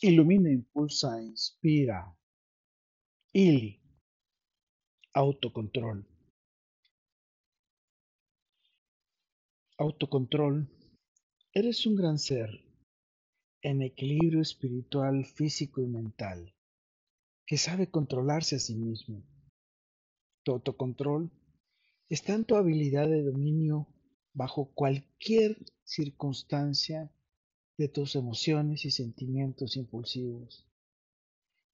Ilumina, impulsa, inspira. Ili. Autocontrol. Autocontrol. Eres un gran ser en equilibrio espiritual, físico y mental, que sabe controlarse a sí mismo. Tu autocontrol está en tu habilidad de dominio bajo cualquier circunstancia de tus emociones y sentimientos impulsivos.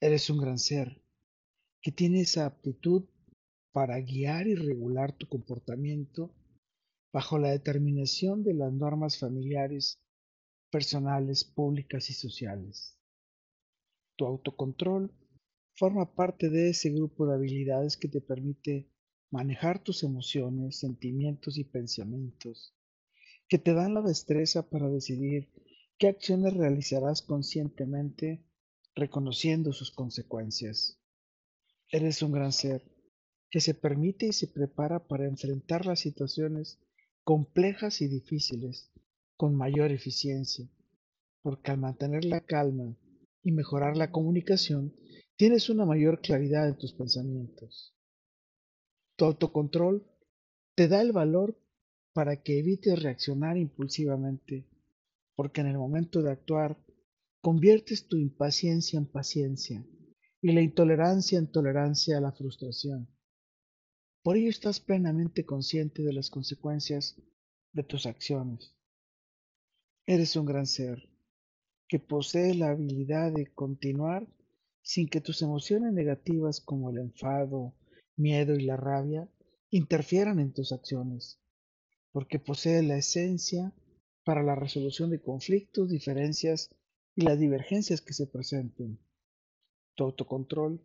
Eres un gran ser que tiene esa aptitud para guiar y regular tu comportamiento bajo la determinación de las normas familiares, personales, públicas y sociales. Tu autocontrol forma parte de ese grupo de habilidades que te permite manejar tus emociones, sentimientos y pensamientos, que te dan la destreza para decidir qué acciones realizarás conscientemente reconociendo sus consecuencias. Eres un gran ser que se permite y se prepara para enfrentar las situaciones complejas y difíciles con mayor eficiencia, porque al mantener la calma y mejorar la comunicación, tienes una mayor claridad en tus pensamientos. Tu autocontrol te da el valor para que evites reaccionar impulsivamente, porque en el momento de actuar conviertes tu impaciencia en paciencia y la intolerancia en tolerancia a la frustración. Por ello estás plenamente consciente de las consecuencias de tus acciones. Eres un gran ser que posee la habilidad de continuar sin que tus emociones negativas como el enfado, miedo y la rabia interfieran en tus acciones, porque posee la esencia para la resolución de conflictos, diferencias y las divergencias que se presenten. Tu autocontrol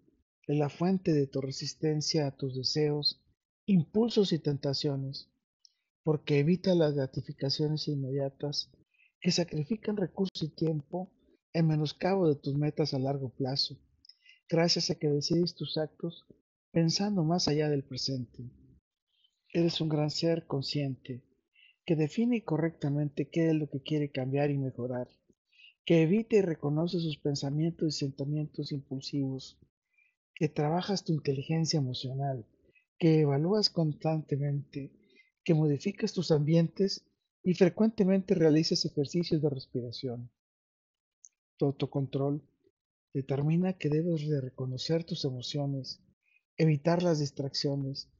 es la fuente de tu resistencia a tus deseos, impulsos y tentaciones, porque evita las gratificaciones inmediatas que sacrifican recursos y tiempo en menoscabo de tus metas a largo plazo, gracias a que decides tus actos pensando más allá del presente. Eres un gran ser consciente que define correctamente qué es lo que quiere cambiar y mejorar, que evita y reconoce sus pensamientos y sentimientos impulsivos, que trabajas tu inteligencia emocional, que evalúas constantemente, que modificas tus ambientes y frecuentemente realizas ejercicios de respiración. Tu autocontrol determina que debes de reconocer tus emociones, evitar las distracciones,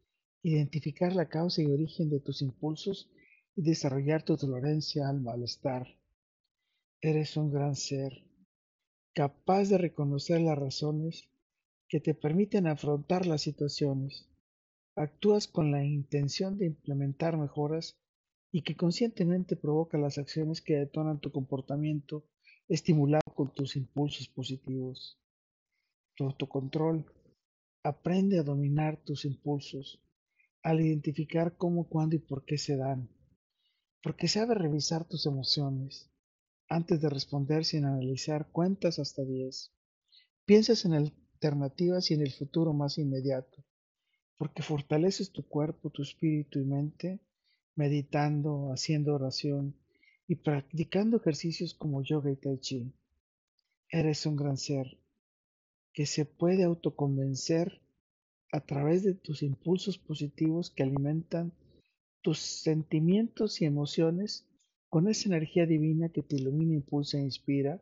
identificar la causa y origen de tus impulsos y desarrollar tu tolerancia al malestar. Eres un gran ser, capaz de reconocer las razones que te permiten afrontar las situaciones actúas con la intención de implementar mejoras y que conscientemente provoca las acciones que detonan tu comportamiento estimulado con tus impulsos positivos. Tu autocontrol aprende a dominar tus impulsos al identificar cómo, cuándo y por qué se dan, porque sabe revisar tus emociones antes de responder sin analizar cuentas hasta 10. Piensas en alternativas y en el futuro más inmediato porque fortaleces tu cuerpo, tu espíritu y mente meditando, haciendo oración y practicando ejercicios como yoga y tai chi. Eres un gran ser que se puede autoconvencer a través de tus impulsos positivos que alimentan tus sentimientos y emociones con esa energía divina que te ilumina, impulsa e inspira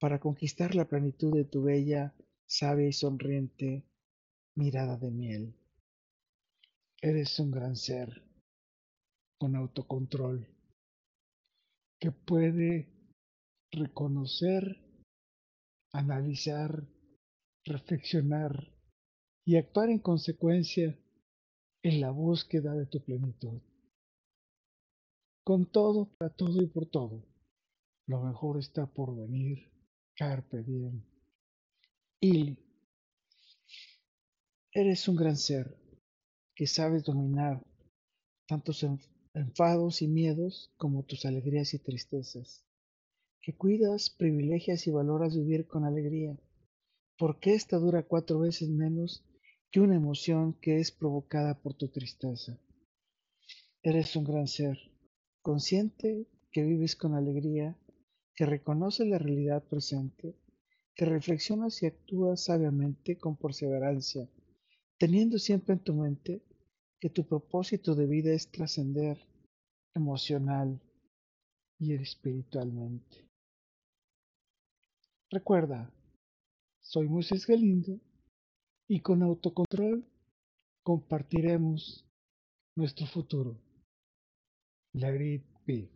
para conquistar la plenitud de tu bella, sabia y sonriente mirada de miel. Eres un gran ser con autocontrol que puede reconocer, analizar, reflexionar y actuar en consecuencia en la búsqueda de tu plenitud. Con todo, para todo y por todo, lo mejor está por venir. Carpe diem. Y eres un gran ser que sabes dominar tantos enfados y miedos como tus alegrías y tristezas, que cuidas, privilegias y valoras vivir con alegría, porque esta dura cuatro veces menos que una emoción que es provocada por tu tristeza. Eres un gran ser, consciente que vives con alegría, que reconoce la realidad presente que reflexionas y actúas sabiamente con perseverancia, teniendo siempre en tu mente que tu propósito de vida es trascender emocional y espiritualmente. Recuerda, soy Moisés Galindo y con autocontrol compartiremos nuestro futuro. Let it be.